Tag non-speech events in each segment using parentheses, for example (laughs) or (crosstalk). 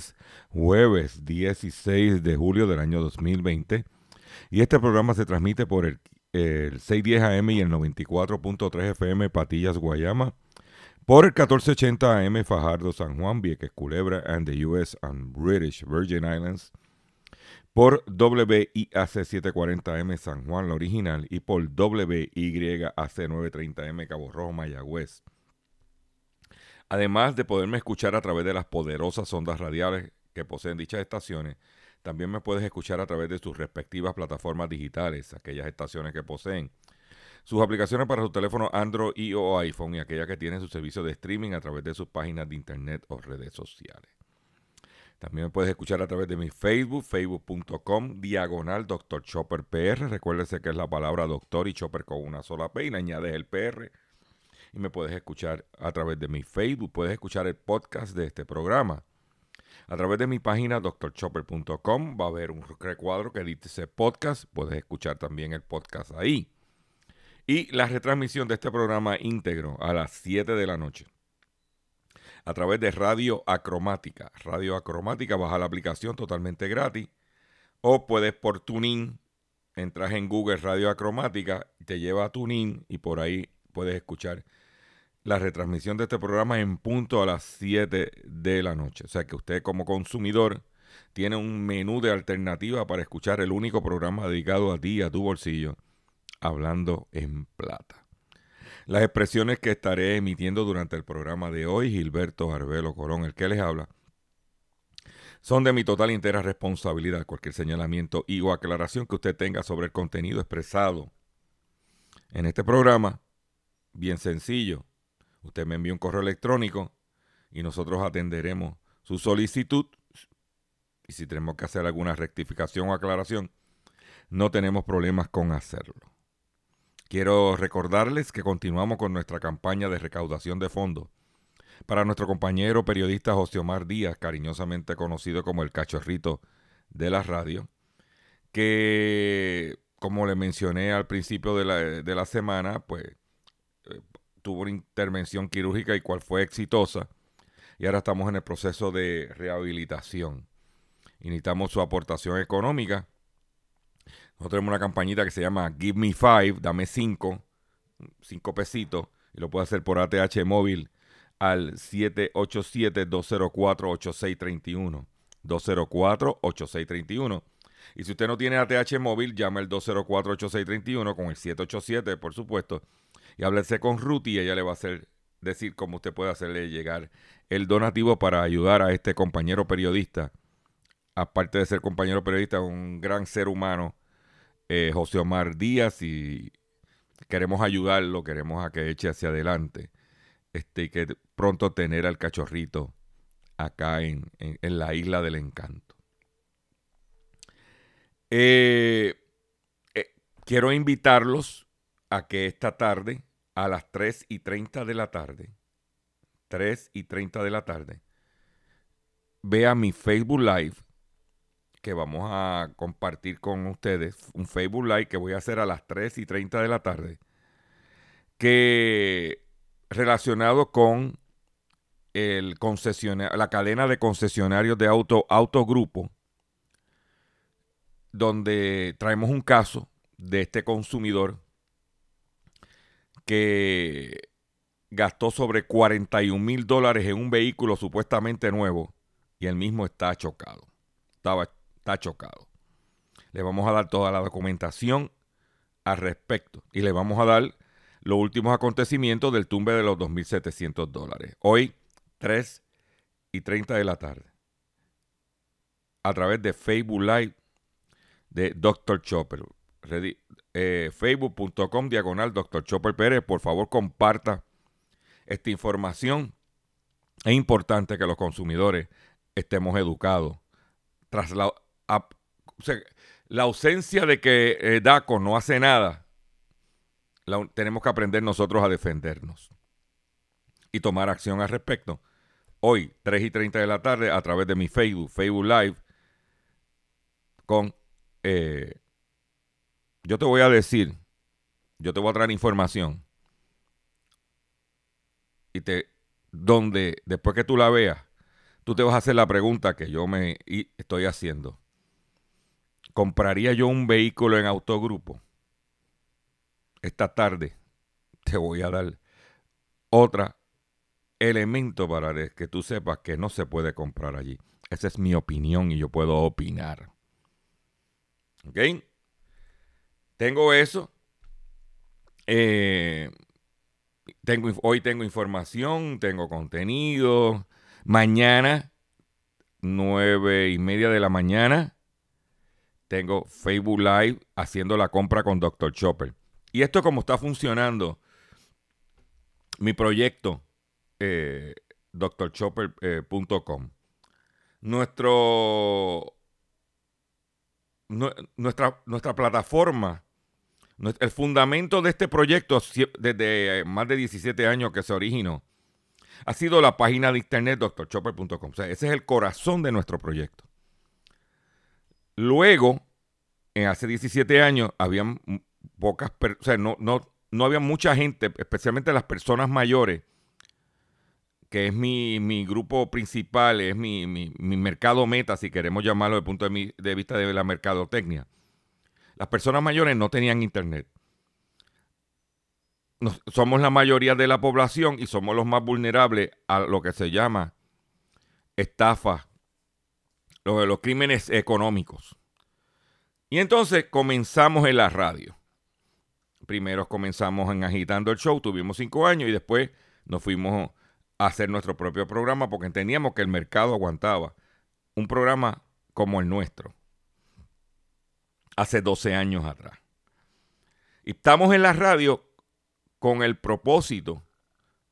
Es jueves 16 de julio del año 2020 y este programa se transmite por el, el 610 AM y el 94.3 FM Patillas Guayama, por el 1480 AM Fajardo San Juan, Vieques Culebra and the US and British Virgin Islands, por WIAC 740M San Juan, la original, y por WYAC 930M Cabo Rojo, Mayagüez. Además de poderme escuchar a través de las poderosas ondas radiales que poseen dichas estaciones, también me puedes escuchar a través de sus respectivas plataformas digitales, aquellas estaciones que poseen sus aplicaciones para su teléfono Android o iPhone y aquellas que tienen su servicio de streaming a través de sus páginas de internet o redes sociales. También me puedes escuchar a través de mi Facebook, facebook.com, diagonal Dr. Chopper PR. Recuérdese que es la palabra doctor y chopper con una sola P y añades el PR. Y me puedes escuchar a través de mi Facebook. Puedes escuchar el podcast de este programa. A través de mi página drchopper.com va a haber un recuadro que dice podcast. Puedes escuchar también el podcast ahí. Y la retransmisión de este programa íntegro a las 7 de la noche a través de Radio Acromática. Radio Acromática, baja la aplicación totalmente gratis. O puedes por TuneIn, entras en Google Radio Acromática, te lleva a TuneIn y por ahí puedes escuchar la retransmisión de este programa en punto a las 7 de la noche. O sea que usted como consumidor tiene un menú de alternativa para escuchar el único programa dedicado a ti a tu bolsillo, hablando en plata. Las expresiones que estaré emitiendo durante el programa de hoy, Gilberto Arbelo Colón, el que les habla, son de mi total y entera responsabilidad. Cualquier señalamiento y o aclaración que usted tenga sobre el contenido expresado en este programa, bien sencillo. Usted me envía un correo electrónico y nosotros atenderemos su solicitud. Y si tenemos que hacer alguna rectificación o aclaración, no tenemos problemas con hacerlo. Quiero recordarles que continuamos con nuestra campaña de recaudación de fondos para nuestro compañero periodista José Omar Díaz, cariñosamente conocido como el cachorrito de la radio, que como le mencioné al principio de la, de la semana, pues tuvo una intervención quirúrgica y cual fue exitosa. Y ahora estamos en el proceso de rehabilitación. Y necesitamos su aportación económica nosotros tenemos una campañita que se llama Give Me Five, dame cinco, cinco pesitos, y lo puede hacer por ATH móvil al 787-204-8631. 204-8631. Y si usted no tiene ATH móvil, llama al 204-8631 con el 787, por supuesto, y háblese con Ruth y ella le va a hacer decir cómo usted puede hacerle llegar el donativo para ayudar a este compañero periodista. Aparte de ser compañero periodista, un gran ser humano eh, José Omar Díaz y queremos ayudarlo, queremos a que eche hacia adelante este, y que pronto tener al cachorrito acá en, en, la isla del encanto. Eh, eh, quiero invitarlos a que esta tarde, a las 3 y 30 de la tarde, 3 y 30 de la tarde, vea mi Facebook Live que vamos a compartir con ustedes, un Facebook Live que voy a hacer a las 3 y 30 de la tarde, que relacionado con el la cadena de concesionarios de auto, autogrupo, donde traemos un caso de este consumidor que gastó sobre 41 mil dólares en un vehículo supuestamente nuevo y el mismo está chocado. Estaba, está chocado. Le vamos a dar toda la documentación al respecto y le vamos a dar los últimos acontecimientos del tumbe de los 2.700 dólares. Hoy, 3 y 30 de la tarde. A través de Facebook Live de Dr. Chopper. Eh, Facebook.com diagonal Dr. Chopper Pérez. Por favor, comparta esta información. Es importante que los consumidores estemos educados. Tras la, la ausencia de que eh, DACO no hace nada, tenemos que aprender nosotros a defendernos y tomar acción al respecto. Hoy, 3 y 30 de la tarde, a través de mi Facebook, Facebook Live, con... Eh, yo te voy a decir, yo te voy a traer información y te donde después que tú la veas, tú te vas a hacer la pregunta que yo me estoy haciendo. ¿Compraría yo un vehículo en autogrupo? Esta tarde te voy a dar otro elemento para que tú sepas que no se puede comprar allí. Esa es mi opinión y yo puedo opinar. ¿Ok? Tengo eso. Eh, tengo, hoy tengo información, tengo contenido. Mañana, nueve y media de la mañana, tengo Facebook Live haciendo la compra con Dr. Chopper. Y esto como está funcionando mi proyecto, eh, drchopper.com. Nuestro, nuestra, nuestra plataforma el fundamento de este proyecto, desde más de 17 años que se originó, ha sido la página de internet drchopper.com. Ese es el corazón de nuestro proyecto. Luego, hace 17 años, habían pocas, o no, no, no había mucha gente, especialmente las personas mayores, que es mi, grupo principal, es mi, mercado meta, si queremos llamarlo desde el punto de, de vista de la mercadotecnia las personas mayores no tenían internet. somos la mayoría de la población y somos los más vulnerables a lo que se llama estafa, los, los crímenes económicos. Y entonces comenzamos en la radio. Primero comenzamos en Agitando el Show, tuvimos cinco años y después nos fuimos a hacer nuestro propio programa porque entendíamos que el mercado aguantaba un programa como el nuestro hace 12 años atrás. Y estamos en la radio con el propósito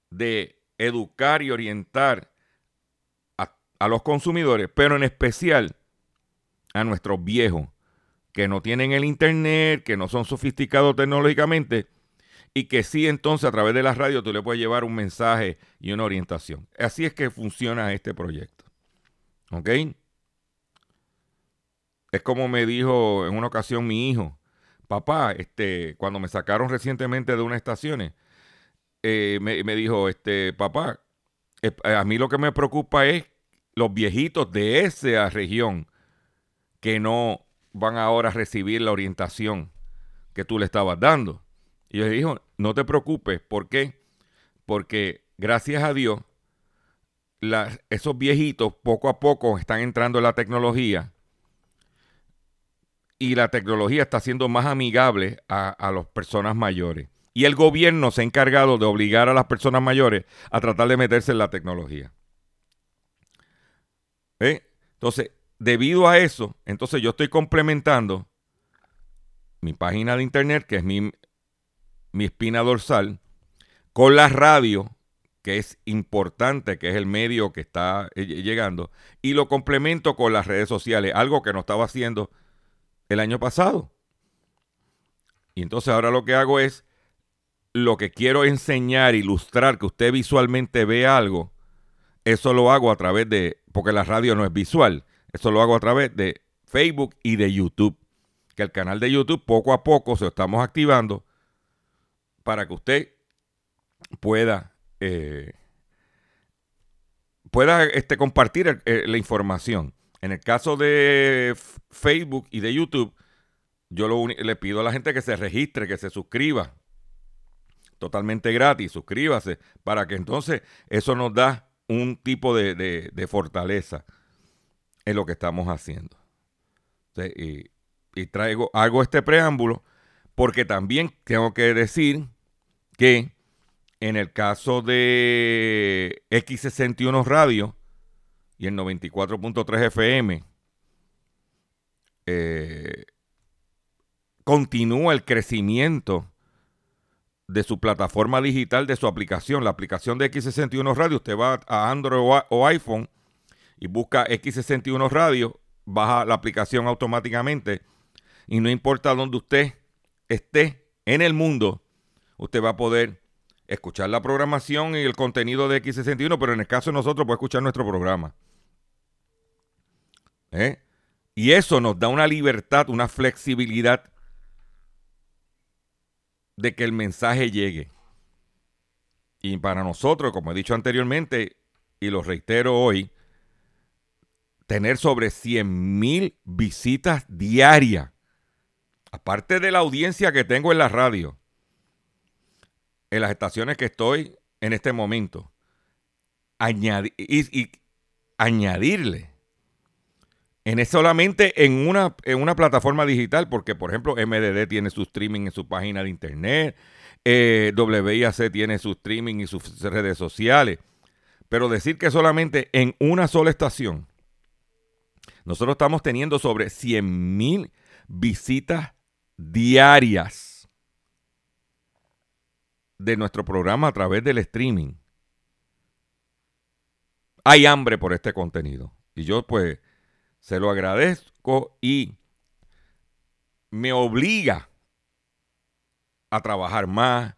de educar y orientar a, los consumidores, pero en especial a nuestros viejos que no tienen el internet, que no son sofisticados tecnológicamente y que sí entonces a través de la radio tú le puedes llevar un mensaje y una orientación. Así es que funciona este proyecto. ¿Ok? Es como me dijo en una ocasión mi hijo, papá, este, cuando me sacaron recientemente de unas estaciones, eh, me, dijo, este, papá, eh, a mí lo que me preocupa es los viejitos de esa región que no van ahora a recibir la orientación que tú le estabas dando. Y yo le dije, no te preocupes, ¿por qué? Porque gracias a Dios, esos viejitos poco a poco están entrando en la tecnología y la tecnología está siendo más amigable a, las personas mayores. Y el gobierno se ha encargado de obligar a las personas mayores a tratar de meterse en la tecnología. Entonces, debido a eso, entonces yo estoy complementando mi página de internet, que es mi, mi espina dorsal, con la radio, que es importante, que es el medio que está eh, llegando, y lo complemento con las redes sociales, algo que no estaba haciendo el año pasado. Y entonces ahora lo que hago es, lo que quiero enseñar, ilustrar, que usted visualmente vea algo, eso lo hago a través de, porque la radio no es visual, eso lo hago a través de Facebook y de YouTube. Que el canal de YouTube poco a poco se lo estamos activando para que usted pueda, eh, pueda este, compartir eh, la información. En el caso de Facebook y de YouTube, yo le pido a la gente que se registre, que se suscriba, totalmente gratis. Suscríbase para que entonces eso nos da un tipo de, de fortaleza en lo que estamos haciendo. Y, y traigo, hago este preámbulo porque también tengo que decir que en el caso de X61 Radio y el 94.3 FM, eh, continúa el crecimiento de su plataforma digital, de su aplicación. La aplicación de X61 Radio, usted va a Android o iPhone y busca X61 Radio, baja la aplicación automáticamente y no importa dónde usted esté en el mundo, usted va a poder escuchar la programación y el contenido de X61, pero en el caso de nosotros puede escuchar nuestro programa. ¿Eh? Y eso nos da una libertad, una flexibilidad de que el mensaje llegue. Y para nosotros, como he dicho anteriormente, y lo reitero hoy, tener sobre 100 mil visitas diarias, aparte de la audiencia que tengo en la radio, en las estaciones que estoy en este momento, y, añadirle en solamente en una, en una plataforma digital, porque por ejemplo MDD tiene su streaming en su página de internet, eh, WIAC tiene su streaming y sus redes sociales, pero decir que solamente en una sola estación, nosotros estamos teniendo sobre 100 mil visitas diarias de nuestro programa a través del streaming. Hay hambre por este contenido. Y yo pues se lo agradezco y me obliga a trabajar más,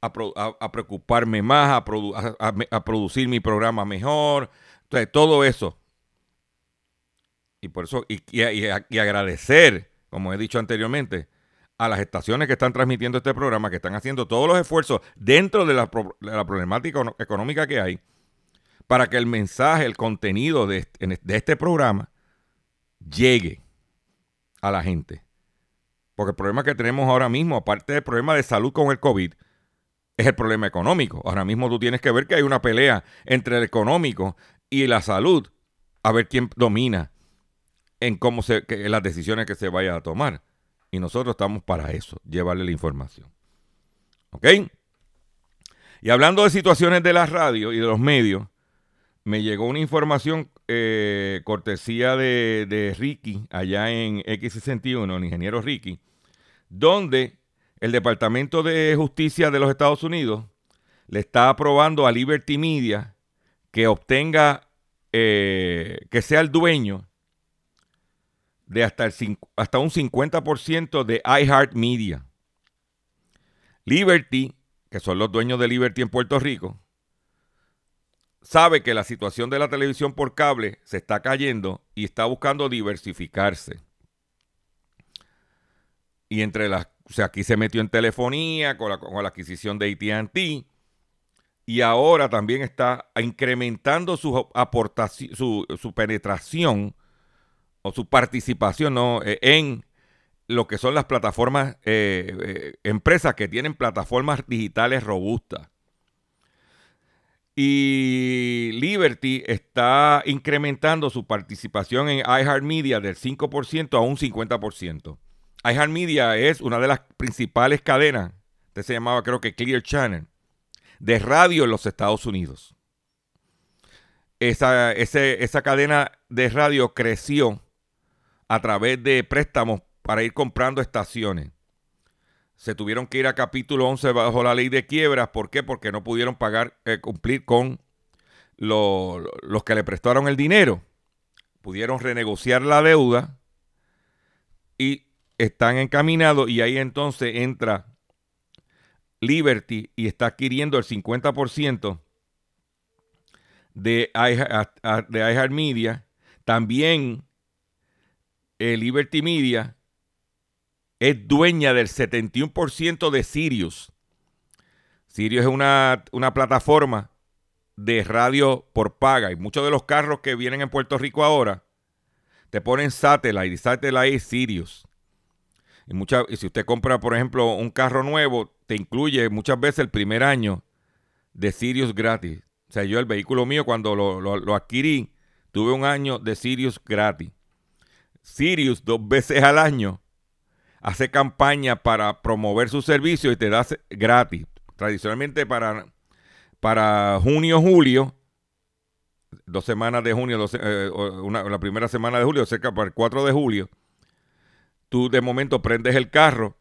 a, preocuparme más, a, producir mi programa mejor, entonces, todo eso. Y por eso, y, agradecer, como he dicho anteriormente, a las estaciones que están transmitiendo este programa, que están haciendo todos los esfuerzos dentro de la, problemática económica que hay, para que el mensaje, el contenido de este programa llegue a la gente. Porque el problema que tenemos ahora mismo, aparte del problema de salud con el COVID, es el problema económico. Ahora mismo tú tienes que ver que hay una pelea entre el económico y la salud, a ver quién domina en cómo se, las decisiones que se vayan a tomar. Y nosotros estamos para eso, llevarle la información. ¿Ok? Y hablando de situaciones de la radio y de los medios, me llegó una información eh, cortesía de, Ricky, allá en X61, el ingeniero Ricky, donde el Departamento de Justicia de los Estados Unidos le está aprobando a Liberty Media que obtenga, eh, que sea el dueño de hasta, el, hasta un 50% de iHeartMedia. Liberty, que son los dueños de Liberty en Puerto Rico, sabe que la situación de la televisión por cable se está cayendo y está buscando diversificarse. Y entre las, o sea, aquí se metió en telefonía con la, con la adquisición de ATT y ahora también está incrementando su aportación, su, penetración o su participación e, en lo que son las plataformas, eh, eh, empresas que tienen plataformas digitales robustas. Y Liberty está incrementando su participación en iHeartMedia del 5% a un 50%. iHeartMedia es una de las principales cadenas, este se llamaba creo que Clear Channel, de radio en los Estados Unidos. Esa, esa cadena de radio creció a través de préstamos para ir comprando estaciones se tuvieron que ir a capítulo 11 bajo la ley de quiebras. ¿Por qué? Porque no pudieron pagar, eh, cumplir con los que le prestaron el dinero. Pudieron renegociar la deuda y están encaminados y ahí entonces entra Liberty y está adquiriendo el 50% de iHeartMedia. También eh, Liberty Media es dueña del 71% de Sirius. Sirius es una, plataforma de radio por paga. Y muchos de los carros que vienen en Puerto Rico ahora te ponen satellite y satellite es Sirius. Y, y si usted compra, por ejemplo, un carro nuevo, te incluye muchas veces el primer año de Sirius gratis. O sea, yo el vehículo mío cuando lo, lo- lo adquirí, tuve un año de Sirius gratis. Sirius dos veces al año hace campaña para promover su servicio y te da se- gratis. Tradicionalmente para, para junio, julio, dos semanas de junio, dos eh, o la primera semana de julio, cerca para el 4 de julio, tú de momento prendes el carro,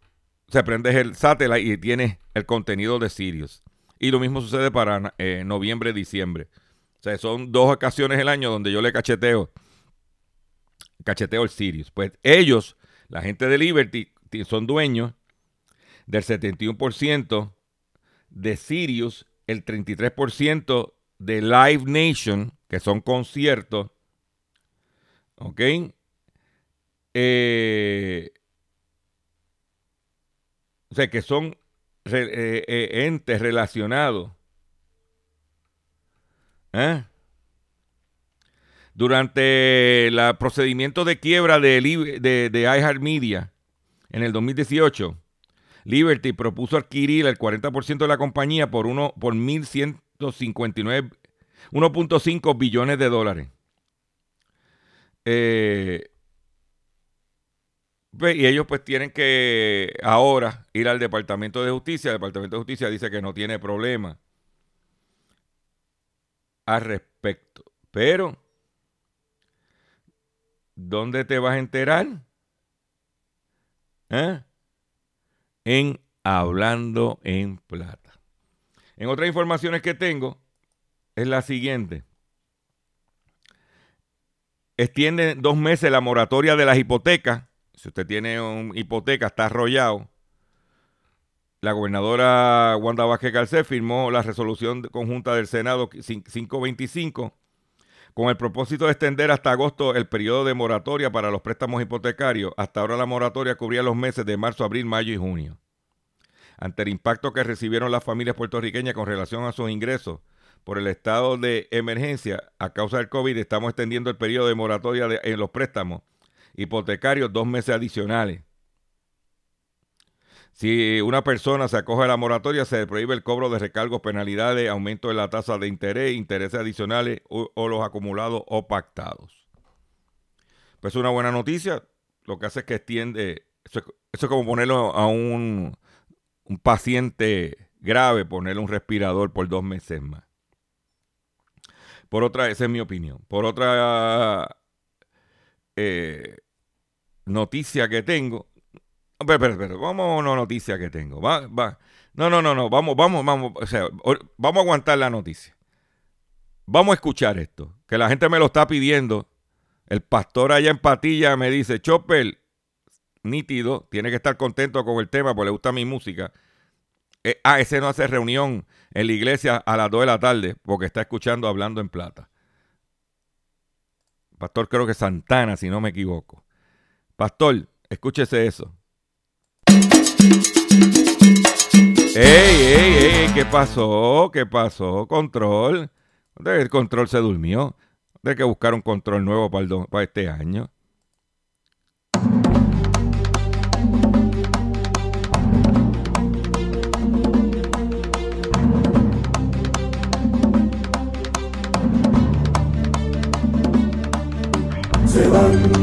se prendes el satellite y tienes el contenido de Sirius. Y lo mismo sucede para eh, noviembre, diciembre. O sea, son dos ocasiones el año donde yo le cacheteo, cacheteo el Sirius. Pues ellos, la gente de Liberty, son dueños del 71% de Sirius, el 33% de Live Nation, que son conciertos, ¿ok? Eh, o sea, que son eh, eh, entes relacionados. Durante el procedimiento de quiebra de, de, de iHeartMedia en el 2018, Liberty propuso adquirir el 40% de la compañía por, uno, por 1.159 1.5 billones de dólares. Eh, pues, y ellos pues tienen que ahora ir al Departamento de Justicia. El Departamento de Justicia dice que no tiene problema al respecto. Pero, ¿dónde te vas a enterar? ¿Eh? En Hablando en Plata. En otras informaciones que tengo, es la siguiente. Extiende dos meses la moratoria de las hipotecas. Si usted tiene una hipoteca, está arrollado. La gobernadora Wanda Vázquez firmó la resolución conjunta del Senado 525 con el propósito de extender hasta agosto el periodo de moratoria para los préstamos hipotecarios. Hasta ahora la moratoria cubría los meses de marzo, abril, mayo y junio. Ante el impacto que recibieron las familias puertorriqueñas con relación a sus ingresos por el estado de emergencia a causa del COVID, estamos extendiendo el periodo de moratoria en los préstamos hipotecarios dos meses adicionales. Si una persona se acoge a la moratoria, se prohíbe el cobro de recargos, penalidades, aumento de la tasa de interés, intereses adicionales o, los acumulados o pactados. Pues es una buena noticia. Lo que hace es que extiende. Eso es, como ponerlo a un, un paciente grave, ponerle un respirador por dos meses más. Por otra, esa es mi opinión. Por otra eh, noticia que tengo. Vamos a una noticia que tengo. Va, va. No, no, no, no. Vamos, vamos, vamos. O sea, vamos a aguantar la noticia. Vamos a escuchar esto. Que la gente me lo está pidiendo. El pastor allá en Patilla me dice, Chopper, nítido, tiene que estar contento con el tema porque le gusta mi música. Eh, ah, ese no hace reunión en la iglesia a las 2 de la tarde porque está escuchando Hablando en Plata. Pastor, creo que Santana, si no me equivoco. Pastor, escúchese eso. ¡Ey, ey, ey! ¿Qué pasó? ¿Qué pasó? Control. El control se durmió. Hay que buscar un control nuevo para, el para este año. se van,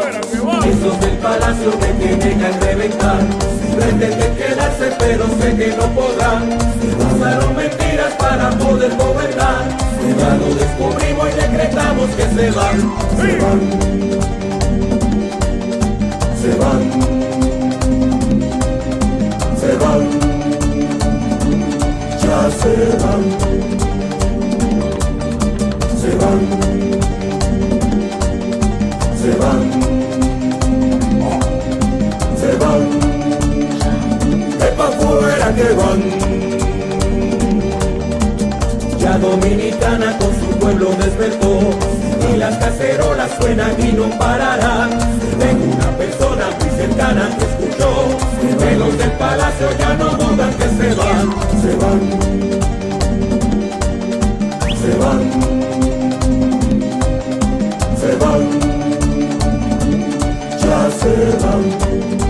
Esos del palacio me tienen que reventar. Pretenden quedarse, pero sé que no podrán. Usaron mentiras para poder gobernar. Ya lo descubrimos y decretamos que se van. Se van. Se van. Se van. Ya se van. Se van. Se van. Ya Dominicana con su pueblo despertó y las cacerolas suenan y no pararán. Tengo una persona muy cercana que escuchó que los del palacio ya no dudan que se van, se van, se van, se van, ya se van.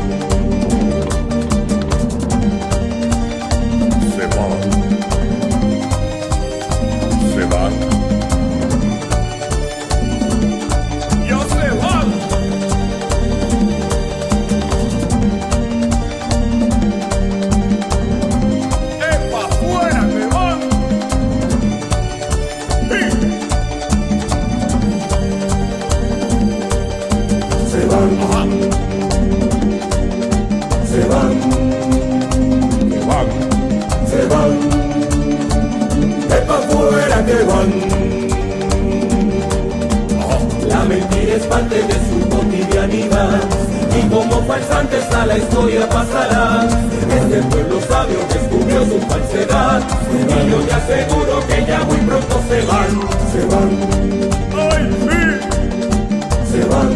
De su cotidianidad. Y como falsantes a la historia pasará. Este pueblo sabio descubrió su falsedad. Y yo te aseguro que ya muy pronto se van, se van, ¡Ay, sí! se van,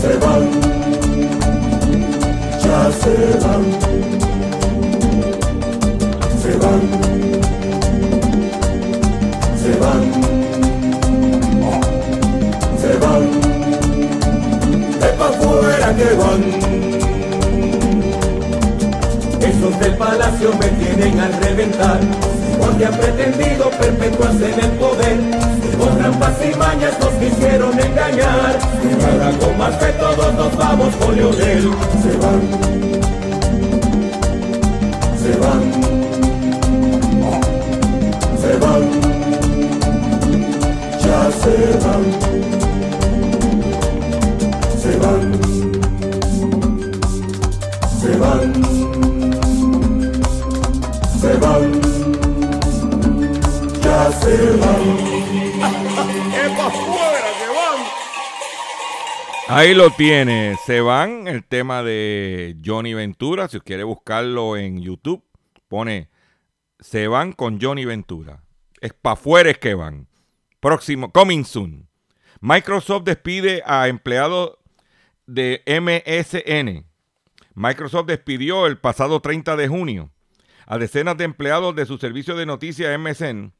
se van, ya se van, se van, se van, me tienen al reventar, porque han pretendido perpetuarse en el poder. Con trampas y mañas nos quisieron engañar, y ahora con más que todos nos vamos con Leonel. Se van, se van, se van, ya se van, Ahí lo tiene. Se van el tema de Johnny Ventura. Si quiere buscarlo en YouTube, pone Se van con Johnny Ventura. Es pa' fuera es que van. Próximo, coming soon. Microsoft despide a empleados de MSN. Microsoft despidió el pasado 30 de junio a decenas de empleados de su servicio de noticias MSN,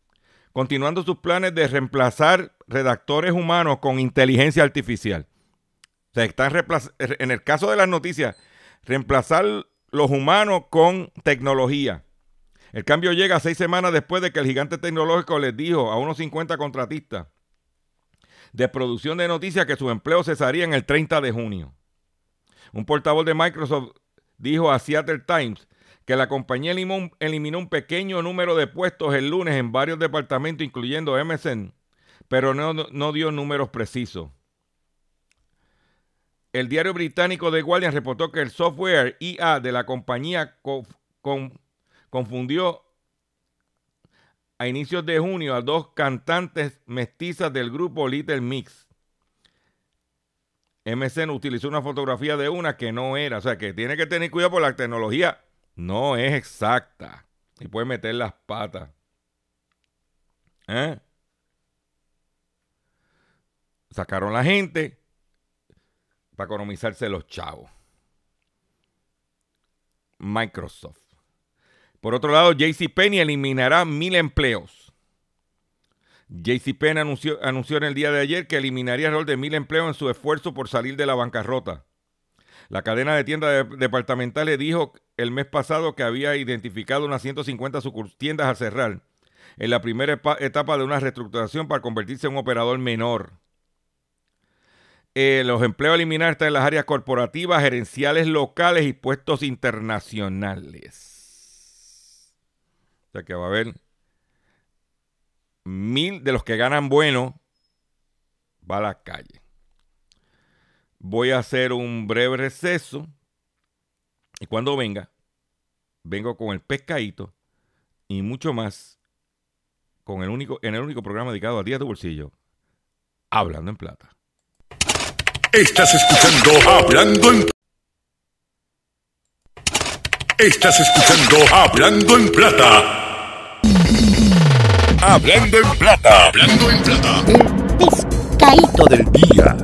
continuando sus planes de reemplazar redactores humanos con inteligencia artificial. En el caso de las noticias, reemplazar los humanos con tecnología. El cambio llega seis semanas después de que el gigante tecnológico les dijo a unos 50 contratistas de producción de noticias que su empleo cesaría en el 30 de junio. Un portavoz de Microsoft dijo a Seattle Times que la compañía eliminó un pequeño número de puestos el lunes en varios departamentos, incluyendo MSN, pero no, no dio números precisos. El diario británico The Guardian reportó que el software IA de la compañía co- con- confundió a inicios de junio a dos cantantes mestizas del grupo Little Mix. MSN utilizó una fotografía de una que no era, o sea que tiene que tener cuidado por la tecnología. No es exacta. Y puede meter las patas. ¿Eh? Sacaron la gente para economizarse los chavos. Microsoft. Por otro lado, JCPenney eliminará mil empleos. JCPenney anunció, anunció en el día de ayer que eliminaría alrededor de mil empleos en su esfuerzo por salir de la bancarrota. La cadena de tiendas de- departamentales dijo el mes pasado que había identificado unas 150 sucurs- tiendas a cerrar en la primera etapa de una reestructuración para convertirse en un operador menor. Eh, los empleos a eliminar están en las áreas corporativas, gerenciales locales y puestos internacionales. O sea que va a haber mil de los que ganan bueno va a la calle. Voy a hacer un breve receso y cuando venga, vengo con el pescadito y mucho más con el único, en el único programa dedicado a días de bolsillo, hablando en plata. Estás escuchando Hablando en Estás escuchando Hablando en Plata. Hablando en plata. Hablando en plata. El pescadito del día.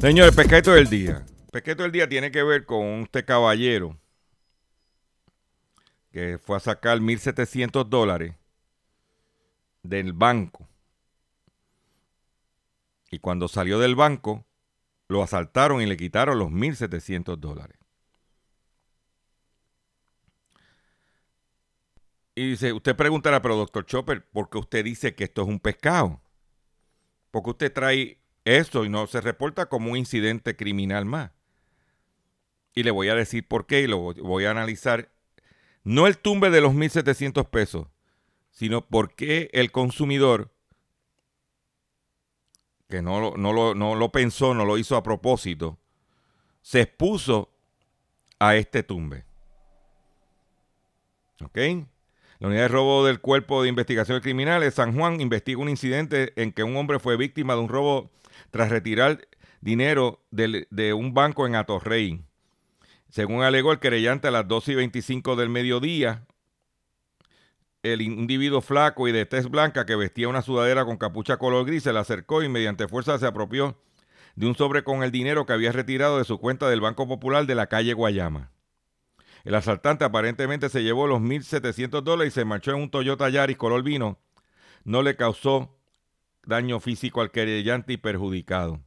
Señores, pescadito del día. Pescadito del día tiene que ver con este caballero que fue a sacar 1.700 dólares del banco. Y cuando salió del banco, lo asaltaron y le quitaron los 1.700 dólares. Y dice, usted preguntará, pero doctor Chopper, ¿por qué usted dice que esto es un pescado? Porque usted trae eso y no se reporta como un incidente criminal más. Y le voy a decir por qué y lo voy a analizar. No el tumbe de los 1.700 pesos, sino por qué el consumidor, que no lo, no, lo, no lo pensó, no lo hizo a propósito, se expuso a este tumbe. ¿Ok? La unidad de robo del Cuerpo de Investigación Criminales San Juan investiga un incidente en que un hombre fue víctima de un robo tras retirar dinero de, de un banco en Atorrey. Según alegó el querellante a las 12 y 25 del mediodía, el individuo flaco y de tez blanca que vestía una sudadera con capucha color gris se le acercó y mediante fuerza se apropió de un sobre con el dinero que había retirado de su cuenta del Banco Popular de la calle Guayama. El asaltante aparentemente se llevó los 1.700 dólares y se marchó en un Toyota Yaris color vino. No le causó daño físico al querellante y perjudicado.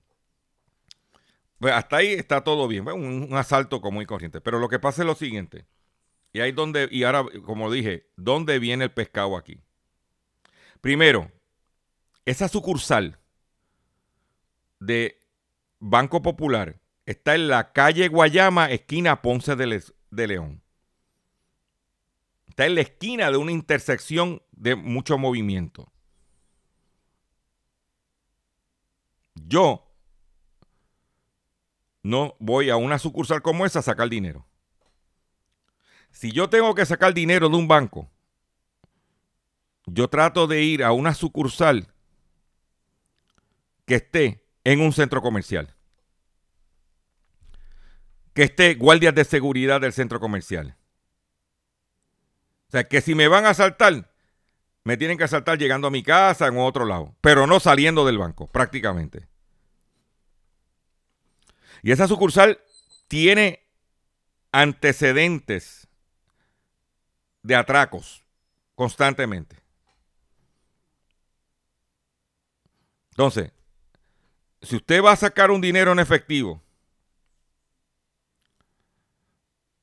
Pues hasta ahí está todo bien. un, un, asalto común y corriente. Pero lo que pasa es lo siguiente. Y ahí donde, y ahora, como dije, ¿dónde viene el pescado aquí? Primero, esa sucursal de Banco Popular está en la calle Guayama, esquina Ponce de, de León. Está en la esquina de una intersección de mucho movimiento. Yo no voy a una sucursal como esa a sacar dinero. Si yo tengo que sacar dinero de un banco, yo trato de ir a una sucursal que esté en un centro comercial que esté guardias de seguridad del centro comercial. O sea, que si me van a asaltar, me tienen que asaltar llegando a mi casa en otro lado, pero no saliendo del banco, prácticamente. Y esa sucursal tiene antecedentes de atracos constantemente. Entonces, si usted va a sacar un dinero en efectivo,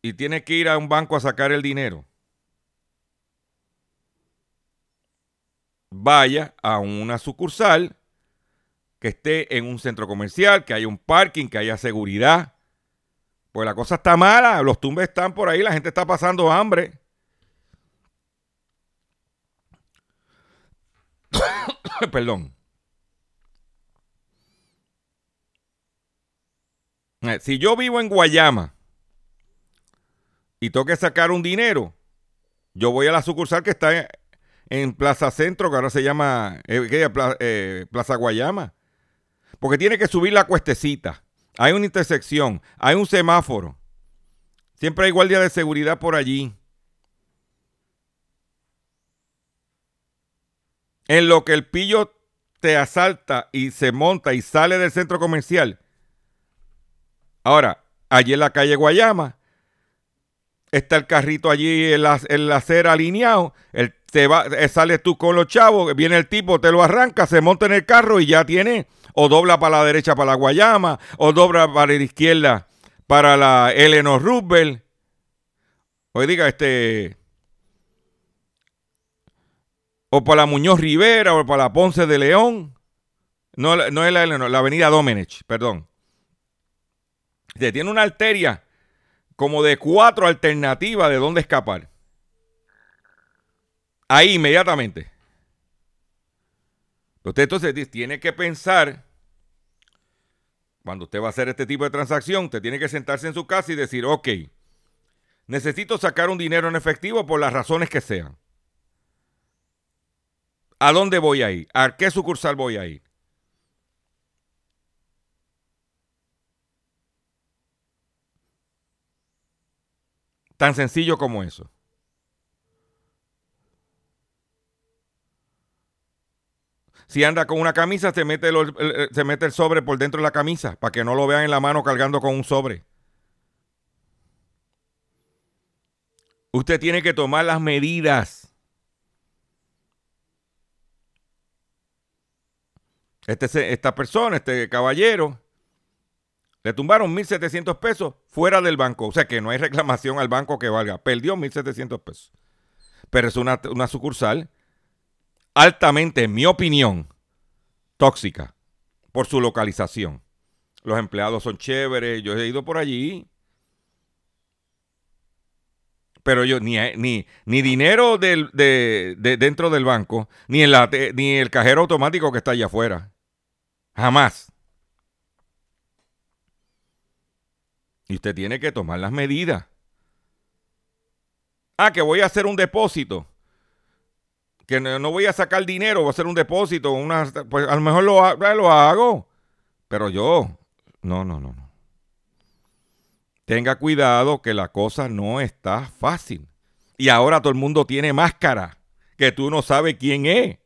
y tiene que ir a un banco a sacar el dinero, vaya a una sucursal que esté en un centro comercial, que haya un parking, que haya seguridad. Pues la cosa está mala, los tumbes están por ahí, la gente está pasando hambre. (laughs) Perdón. Eh, si yo vivo en Guayama y tengo que sacar un dinero, yo voy a la sucursal que está en, Plaza Centro, que ahora se llama eh, eh, Plaza, Guayama. Porque tiene que subir la cuestecita. Hay una intersección, hay un semáforo. Siempre hay guardia de seguridad por allí. En lo que el pillo te asalta y se monta y sale del centro comercial. Ahora, allí en la calle Guayama, está el carrito allí en la, acera alineado, te va, eh, sales tú con los chavos, viene el tipo, te lo arranca, se monta en el carro y ya tiene, o dobla para la derecha para la Guayama, o dobla para la izquierda para la Eleanor Roosevelt. Hoy diga, este. O para la Muñoz Rivera, o para la Ponce de León. No, no es la la avenida Domenech, perdón. Se tiene una arteria como de cuatro alternativas de dónde escapar. Ahí inmediatamente. usted entonces tiene que pensar, cuando usted va a hacer este tipo de transacción, usted tiene que sentarse en su casa y decir, ok, necesito sacar un dinero en efectivo por las razones que sean. ¿A dónde voy a ir? ¿A qué sucursal voy a ir? Tan sencillo como eso. Si anda con una camisa, se mete el, mete el sobre por dentro de la camisa para que no lo vean en la mano cargando con un sobre. Usted tiene que tomar las medidas Este, esta persona, este caballero, le tumbaron 1.700 pesos fuera del banco. O sea que no hay (laughs) reclamación al banco que valga. Perdió 1.700 pesos. Pero es una, una sucursal altamente, en mi opinión, tóxica por su localización. Los empleados son chéveres. Yo he ido por allí. Pero yo ni, ni, ni dinero del, de, de- dentro del banco, ni, en la, ni el cajero automático que está allá afuera. Jamás. Y usted tiene que tomar las medidas. Ah, que voy a hacer un depósito. Que no, no voy a sacar dinero, voy a hacer un depósito. Una, pues a lo mejor lo, ha- lo hago. Pero yo, no, no, no, no. Tenga cuidado que la cosa no está fácil. Y ahora todo el mundo tiene máscara, que tú no sabes quién es.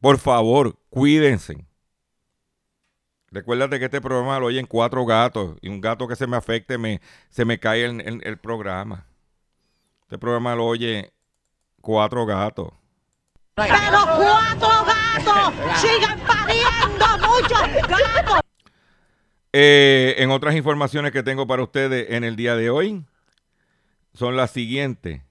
Por favor, cuídense. Recuérdate que este programa lo oyen cuatro gatos y un gato que se me afecte me, se me cae el, el- el programa. Este programa lo oye cuatro gatos. Pero cuatro gatos sigan pariendo muchos gatos. Eh, en otras informaciones que tengo para ustedes en el día de hoy son las siguientes.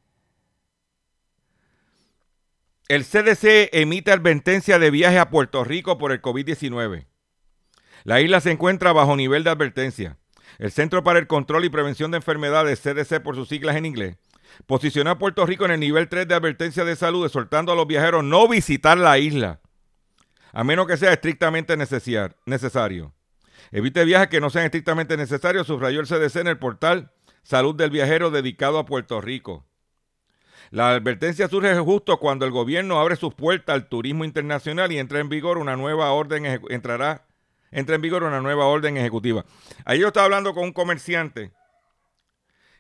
El CDC emite advertencia de viaje a Puerto Rico por el COVID-19. La isla se encuentra bajo nivel de advertencia. El Centro para el Control y Prevención de Enfermedades, CDC por sus siglas en inglés, posicionó a Puerto Rico en el nivel 3 de advertencia de salud, exhortando a los viajeros no visitar la isla, a menos que sea estrictamente necesario. Evite viajes que no sean estrictamente necesarios, subrayó el CDC en el portal Salud del Viajero dedicado a Puerto Rico. La advertencia surge justo cuando el gobierno abre sus puertas al turismo internacional y entra en vigor una nueva orden entrará entra en vigor una nueva orden ejecutiva. Ahí yo estaba hablando con un comerciante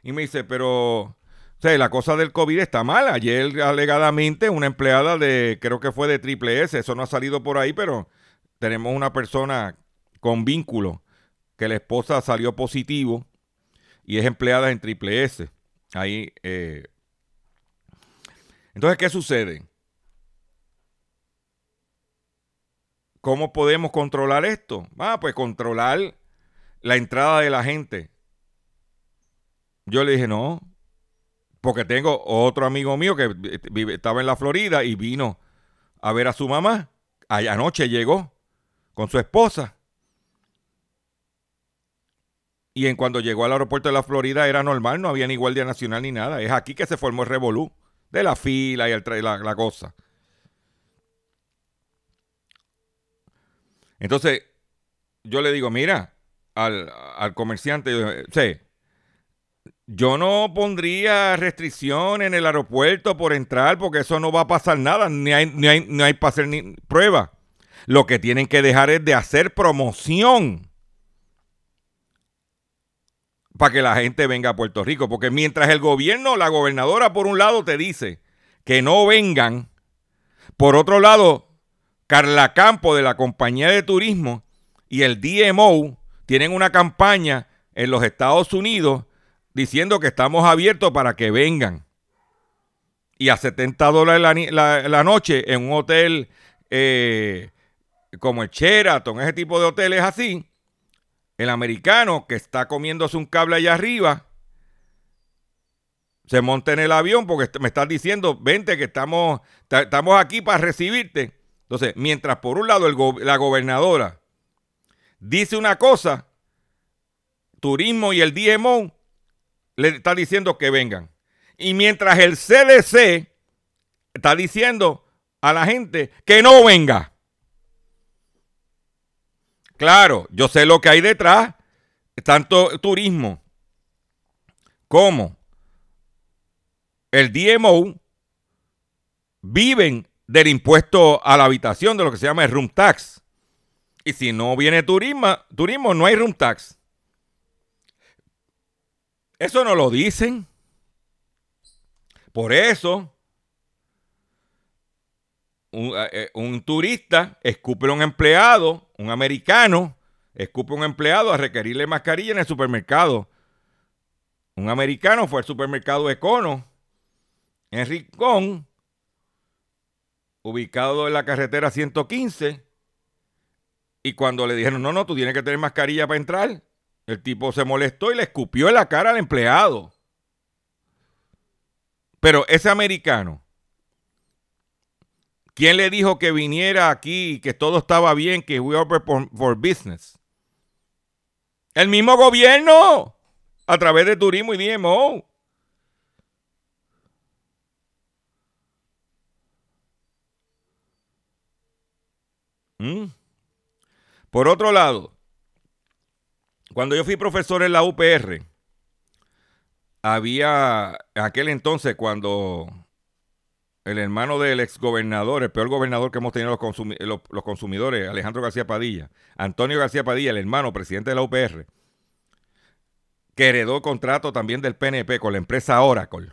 y me dice, pero o sea, la cosa del COVID está mal. Ayer alegadamente una empleada de, creo que fue de Triple S, eso no ha salido por ahí, pero tenemos una persona con vínculo que la esposa salió positivo y es empleada en Triple S. Ahí, eh, entonces, ¿qué sucede? ¿Cómo podemos controlar esto? Ah, pues controlar la entrada de la gente. Yo le dije, no, porque tengo otro amigo mío que vive- estaba en la Florida y vino a ver a su mamá. Anoche llegó con su esposa. Y en cuando llegó al aeropuerto de la Florida era normal, no había ni guardia nacional ni nada. Es aquí que se formó el revolú de la fila y el la, la cosa. Entonces, yo le digo, mira, al, al comerciante, yo, eh, sé, yo no pondría restricción en el aeropuerto por entrar, porque eso no va a pasar nada, ni hay, ni hay, ni hay para hacer ni prueba. Lo que tienen que dejar es de hacer promoción para que la gente venga a Puerto Rico. Porque mientras el gobierno, la gobernadora por un lado te dice que no vengan, por otro lado, Carla Campo de la compañía de turismo y el DMO tienen una campaña en los Estados Unidos diciendo que estamos abiertos para que vengan. Y a 70 dólares la, noche en un hotel eh, como el Sheraton, ese tipo de hoteles así, el americano que está comiéndose un cable allá arriba se monta en el avión porque me estás diciendo, vente que estamos, ta- estamos aquí para recibirte. Entonces, mientras por un lado la gobernadora dice una cosa, turismo y el DMO le está diciendo que vengan. Y mientras el CDC está diciendo a la gente que no venga. Claro, yo sé lo que hay detrás, tanto turismo como el DMO viven del impuesto a la habitación, de lo que se llama el room tax. Y si no viene turismo, turismo no hay room tax. Eso no lo dicen. Por eso, un, eh, un turista escupe a un empleado, un americano, escupe a un empleado a requerirle mascarilla en el supermercado. Un americano fue al supermercado Econo en Rincón, ubicado en la carretera 115. Y cuando le dijeron, no, no, tú tienes que tener mascarilla para entrar, el tipo se molestó y le escupió en la cara al empleado. Pero ese americano, ¿quién le dijo que viniera aquí y que todo estaba bien, que we open for, business? El mismo gobierno, a través de turismo y DMO. ¿Mm? Por otro lado, cuando yo fui profesor en la UPR, había aquel entonces cuando el hermano del exgobernador, el peor gobernador que hemos tenido los, consumi- los- consumidores, Alejandro García Padilla, Antonio García Padilla, el hermano presidente de la UPR, que heredó contrato también del PNP con la empresa Oracle.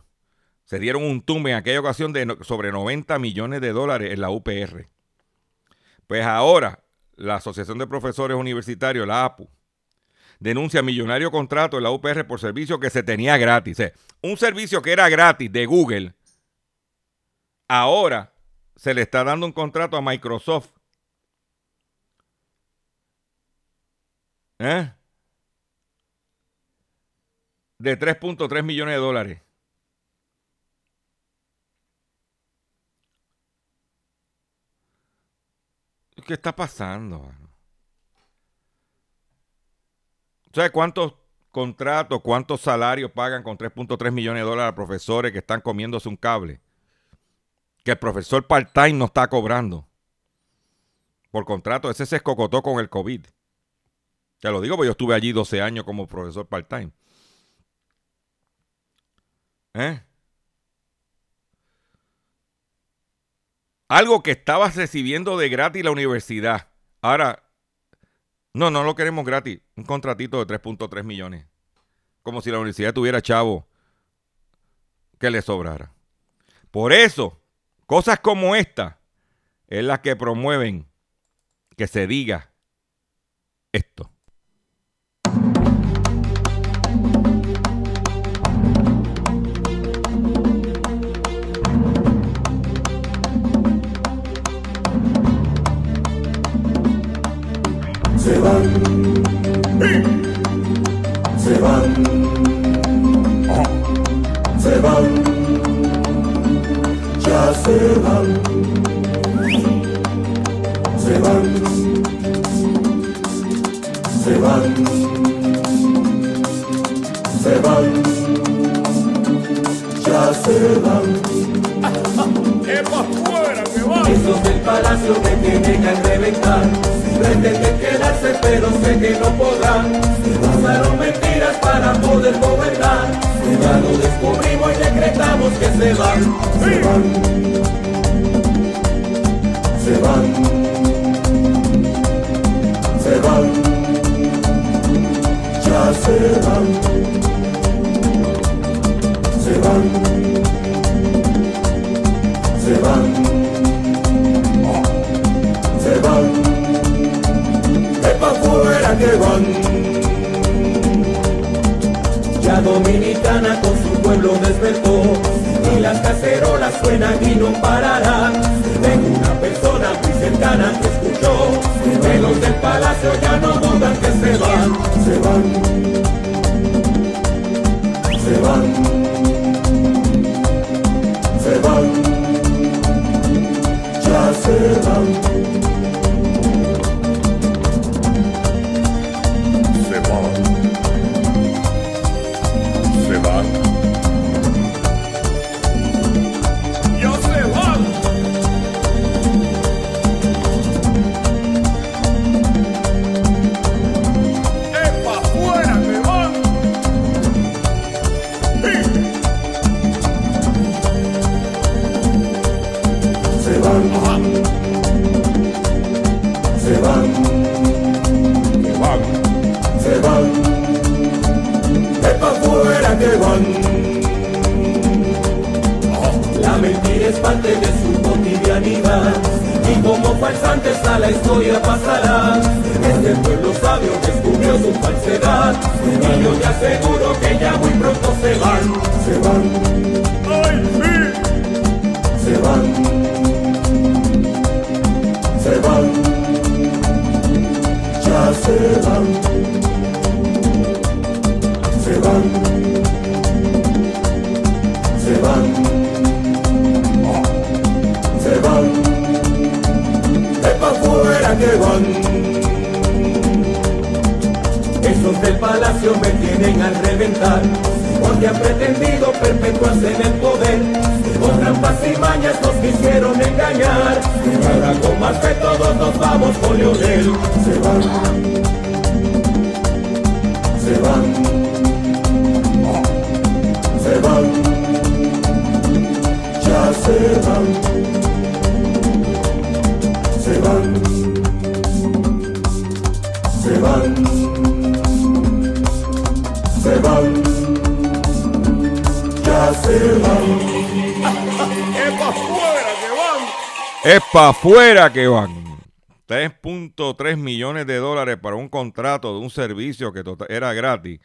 Se dieron un tumbe en aquella ocasión de sobre 90 millones de dólares en la UPR. Pues ahora la Asociación de Profesores Universitarios, la APU, denuncia millonario contrato en la UPR por servicio que se tenía gratis. Un servicio que era gratis de Google, ahora se le está dando un contrato a Microsoft. ¿Eh? De 3.3 millones de dólares. ¿Qué está pasando? ¿Sabes cuántos contratos, cuántos salarios pagan con 3.3 millones de dólares a profesores que están comiéndose un cable? Que el profesor part-time no está cobrando. Por contrato, ese se escocotó con el COVID. Te lo digo porque yo estuve allí 12 años como profesor part-time. ¿Eh? Algo que estabas recibiendo de gratis la universidad. Ahora, no, no lo queremos gratis. Un contratito de 3.3 millones. Como si la universidad tuviera chavo que le sobrara. Por eso, cosas como esta es las que promueven que se diga esto. Se van, se van, se van, se van, ya se van. Esos del palacio me tienen que reventar. Pretenden quedarse, pero sé que no podrán. Usaron mentiras para poder gobernar. Ya lo descubrimos y decretamos que se van. Se van. Se van. Se van. Ya se van. Se van. Se van. Se van. De pa' fuera que van. Ya Dominicana con su pueblo despertó y las cacerolas suenan y no pararán. Tengo una persona muy cercana que escuchó. Que los del palacio ya no dudan que se van, se van, se van, se van, ya se van. parte de su cotidianidad. Y como farsantes a la historia pasará. Este pueblo sabio descubrió su falsedad. Y yo te aseguro que ya muy pronto se van. Se van. Se van. Se van. Ya se van. Se van. Van. Esos del palacio me tienen al reventar, porque han pretendido perpetuarse en el poder. Con trampas y mañas nos quisieron engañar, y ahora con más que todos nos vamos con Leonel. Se van, se van, se van, ya se van, ¡Es para afuera que van. 3.3 millones de dólares para un contrato de un servicio que tota- era gratis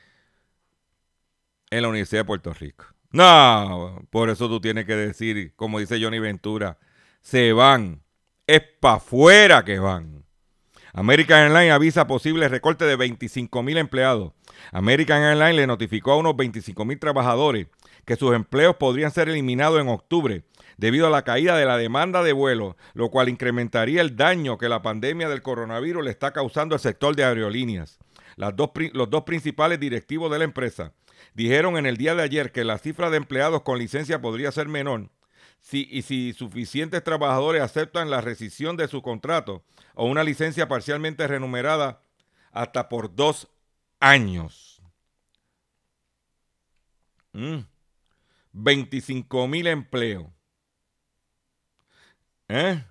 en la Universidad de Puerto Rico. No, por eso tú tienes que decir, como dice Johnny Ventura, se van. Es para afuera que van. American Airlines avisa posible recorte de 25 mil empleados. American Airlines le notificó a unos 25 mil trabajadores que sus empleos podrían ser eliminados en octubre debido a la caída de la demanda de vuelos, lo cual incrementaría el daño que la pandemia del coronavirus le está causando al sector de aerolíneas. Las dos los dos principales directivos de la empresa dijeron en el día de ayer que la cifra de empleados con licencia podría ser menor si, y si suficientes trabajadores aceptan la rescisión de su contrato o una licencia parcialmente renumerada hasta por dos años. Mm. 25 mil empleos. ¿Eh?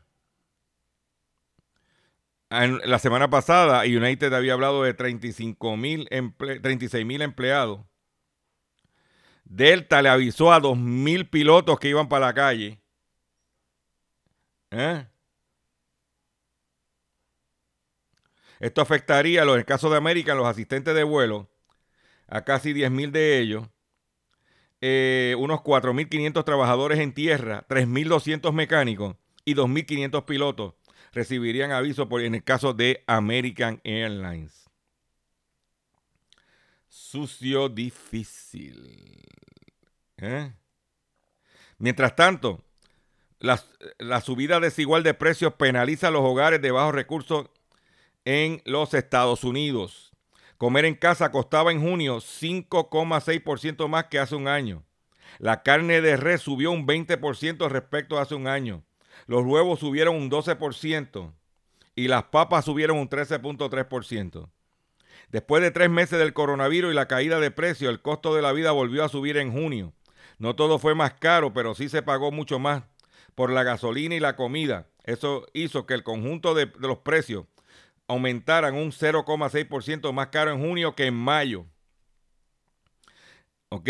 En la semana pasada, United había hablado de 35 mil 36 mil empleados. Delta le avisó a 2 mil pilotos que iban para la calle. ¿Eh? Esto afectaría, en el caso de América, los asistentes de vuelo, a casi 10 mil de ellos, eh, unos 4.500 trabajadores en tierra, 3.200 mecánicos y 2.500 pilotos recibirían aviso por, en el caso de American Airlines. Sucio difícil. ¿Eh? Mientras tanto, la, la subida desigual de precios penaliza a los hogares de bajos recursos en los Estados Unidos. Comer en casa costaba en junio 5,6% más que hace un año. La carne de res subió un 20% respecto a hace un año. Los huevos subieron un 12% y las papas subieron un 13.3%. Después de tres meses del coronavirus y la caída de precios, el costo de la vida volvió a subir en junio. No todo fue más caro, pero sí se pagó mucho más por la gasolina y la comida. Eso hizo que el conjunto de, de los precios aumentaran un 0,6% más caro en junio que en mayo. ¿Ok?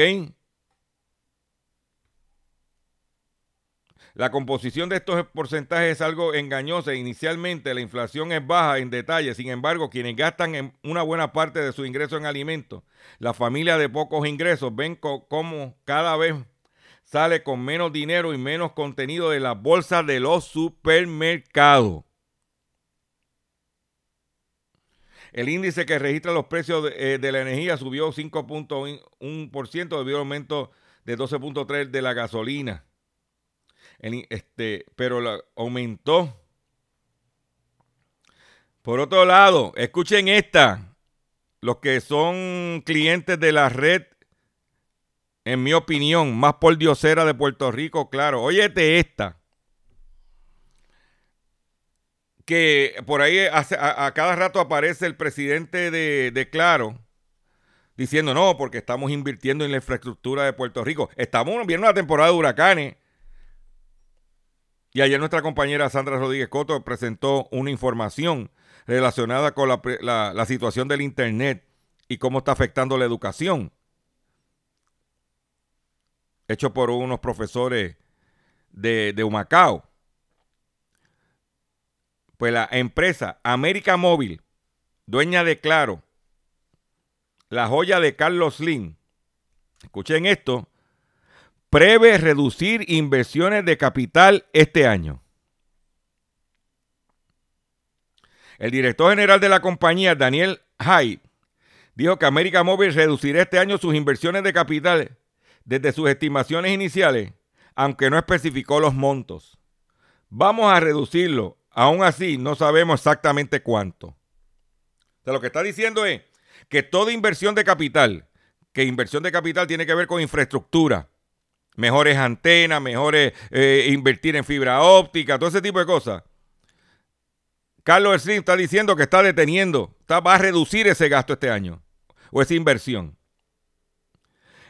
La composición de estos porcentajes es algo engañosa. Inicialmente la inflación es baja en detalle, sin embargo, quienes gastan en una buena parte de su ingreso en alimentos, las familias de pocos ingresos, ven cómo cada vez sale con menos dinero y menos contenido de las bolsas de los supermercados. El índice que registra los precios de, eh, la energía subió 5.1% debido al aumento de 12.3% de la gasolina. Este, pero la, aumentó. Por otro lado, escuchen esta. Los que son clientes de la red, en mi opinión, más por diosera de Puerto Rico, claro. Óyete esta. Que por ahí a, cada rato aparece el presidente de, Claro diciendo no, porque estamos invirtiendo en la infraestructura de Puerto Rico. Estamos viendo una temporada de huracanes. Y ayer nuestra compañera Sandra Rodríguez Coto presentó una información relacionada con la, la, la situación del Internet y cómo está afectando la educación. Hecho por unos profesores de, de Humacao. Pues la empresa América Móvil, dueña de Claro, la joya de Carlos Slim, escuchen esto, prevé reducir inversiones de capital este año. El director general de la compañía, Daniel Hyde, dijo que América Móvil reducirá este año sus inversiones de capital desde sus estimaciones iniciales, aunque no especificó los montos. Vamos a reducirlo, aún así no sabemos exactamente cuánto. Lo que está diciendo es que toda inversión de capital, que inversión de capital tiene que ver con infraestructura, mejores antenas, mejores eh, invertir en fibra óptica, todo ese tipo de cosas. Carlos Slim está diciendo que está deteniendo, va a reducir ese gasto este año o esa inversión.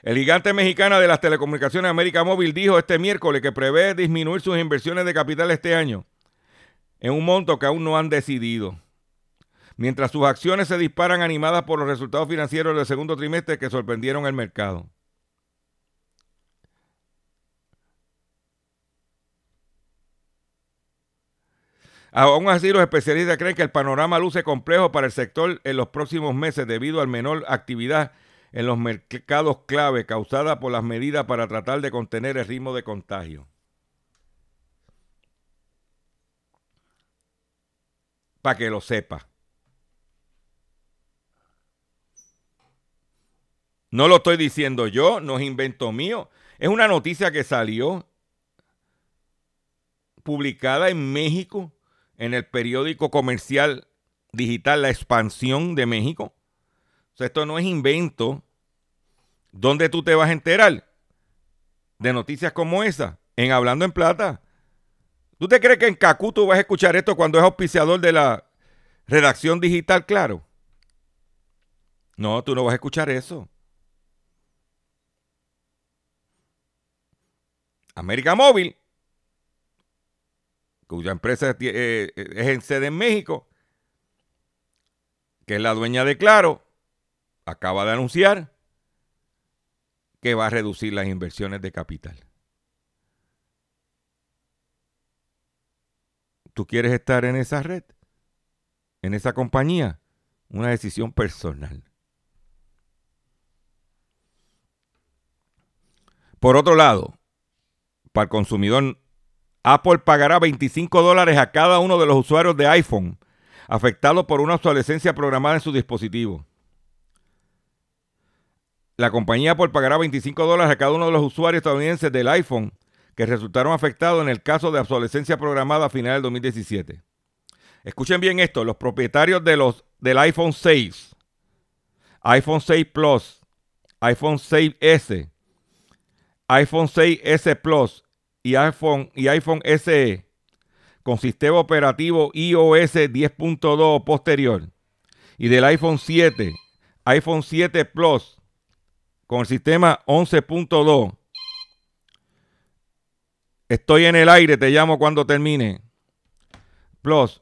El gigante mexicano de las telecomunicaciones América Móvil dijo este miércoles que prevé disminuir sus inversiones de capital este año en un monto que aún no han decidido. Mientras sus acciones se disparan animadas por los resultados financieros del segundo trimestre que sorprendieron el mercado. Aún así, los especialistas creen que el panorama luce complejo para el sector en los próximos meses debido al menor actividad en los mercados clave causada por las medidas para tratar de contener el ritmo de contagio. Para que lo sepa. No lo estoy diciendo yo, no es invento mío. Es una noticia que salió publicada en México en el periódico comercial digital La Expansión de México. Esto no es invento. ¿Dónde tú te vas a enterar de noticias como esa? En Hablando en Plata. ¿Tú te crees que en Cacú tú vas a escuchar esto cuando es auspiciador de la redacción digital, claro? No, tú no vas a escuchar eso. América Móvil cuya empresa eh, es en sede en México, que es la dueña de Claro, acaba de anunciar que va a reducir las inversiones de capital. ¿Tú quieres estar en esa red? ¿En esa compañía? Una decisión personal. Por otro lado, para el consumidor Apple pagará 25 dólares a cada uno de los usuarios de iPhone afectados por una obsolescencia programada en su dispositivo. La compañía Apple pagará 25 dólares a cada uno de los usuarios estadounidenses del iPhone que resultaron afectados en el caso de obsolescencia programada a finales del 2017. Escuchen bien esto, los propietarios de los, del iPhone 6, iPhone 6 Plus, iPhone 6S, iPhone 6S Plus y iPhone, y iPhone SE con sistema operativo iOS 10.2 posterior y del iPhone 7, iPhone 7 Plus con el sistema 11.2. Estoy en el aire, te llamo cuando termine. Plus,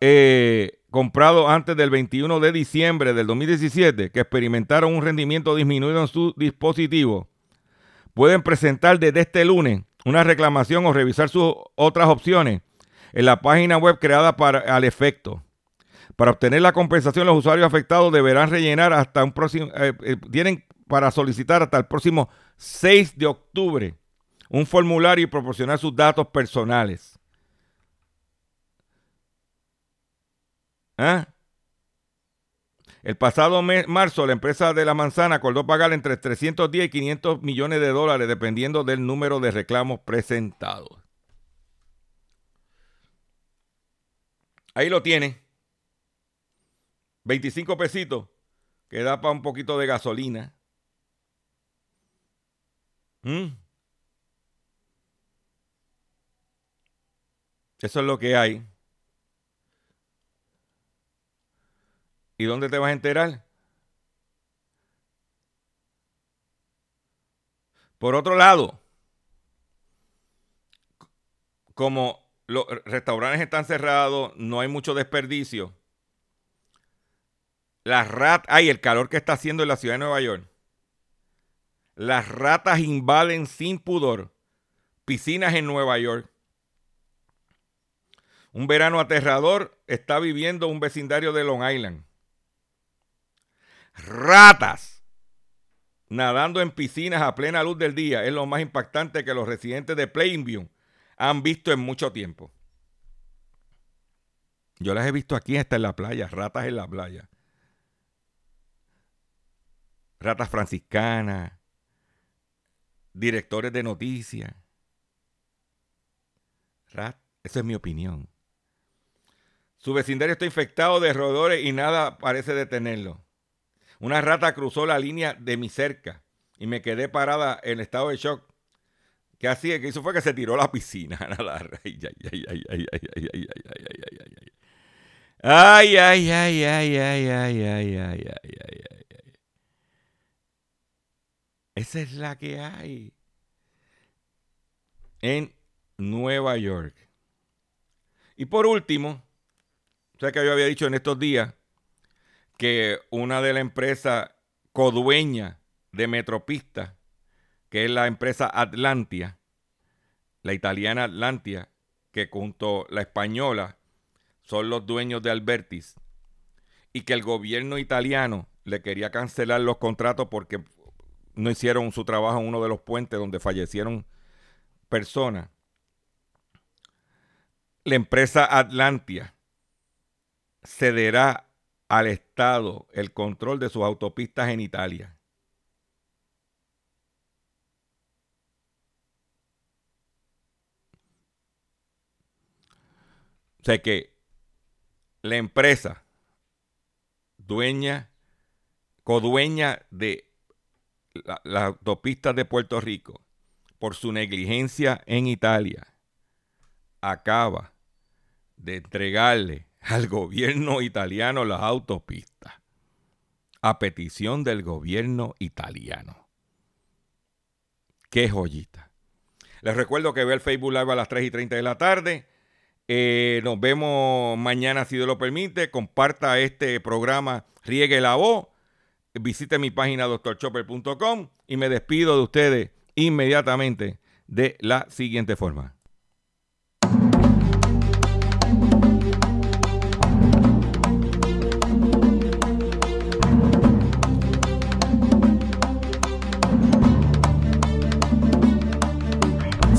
eh, comprado antes del 21 de diciembre del 2017, que experimentaron un rendimiento disminuido en su dispositivo pueden presentar desde este lunes una reclamación o revisar sus otras opciones en la página web creada para al efecto. Para obtener la compensación, los usuarios afectados deberán rellenar hasta un próximo, eh, eh, tienen para solicitar hasta el próximo 6 de octubre un formulario y proporcionar sus datos personales. ¿Ah? El pasado mes, marzo, la empresa de la manzana acordó pagar entre 310 y 500 millones de dólares dependiendo del número de reclamos presentados. Ahí lo tiene. 25 pesitos que da para un poquito de gasolina. ¿Mm? Eso es lo que hay. ¿Y dónde te vas a enterar? Por otro lado, como los restaurantes están cerrados, no hay mucho desperdicio. Las ratas, ay, el calor que está haciendo en la ciudad de Nueva York. Las ratas invaden sin pudor piscinas en Nueva York. Un verano aterrador está viviendo un vecindario de Long Island. Ratas nadando en piscinas a plena luz del día es lo más impactante que los residentes de Plainview han visto en mucho tiempo. Yo las he visto aquí hasta en la playa, ratas en la playa. Ratas franciscanas, directores de noticias. Rat, esa es mi opinión. Su vecindario está infectado de roedores y nada parece detenerlo. Una rata cruzó la línea de mi cerca y me quedé parada en estado de shock. ¿Qué hacía? ¿Qué hizo? Fue que se tiró a la piscina. Ay, ay, ay, ay, ay, ay, ay, ay, ay, ay, ay, ay. Ay, ay, ay, ay, ay, ay, ay, ay. Esa es la que hay en Nueva York. Y por último, sea que yo había dicho en estos días que una de las empresas codueñas de Metropista, que es la empresa Atlantia, la italiana Atlantia, que junto la española son los dueños de Albertis, y que el gobierno italiano le quería cancelar los contratos porque no hicieron su trabajo en uno de los puentes donde fallecieron personas. La empresa Atlantia cederá al Estado el control de sus autopistas en Italia. O sea que la empresa dueña, codueña de las autopistas de Puerto Rico, por su negligencia en Italia, acaba de entregarle al gobierno italiano las autopistas a petición del gobierno italiano. Qué joyita. Les recuerdo que ve el Facebook Live a las 3 y 30 de la tarde. Eh, nos vemos mañana si Dios lo permite. Comparta este programa, riegue la voz. Visite mi página doctorchopper.com y me despido de ustedes inmediatamente de la siguiente forma.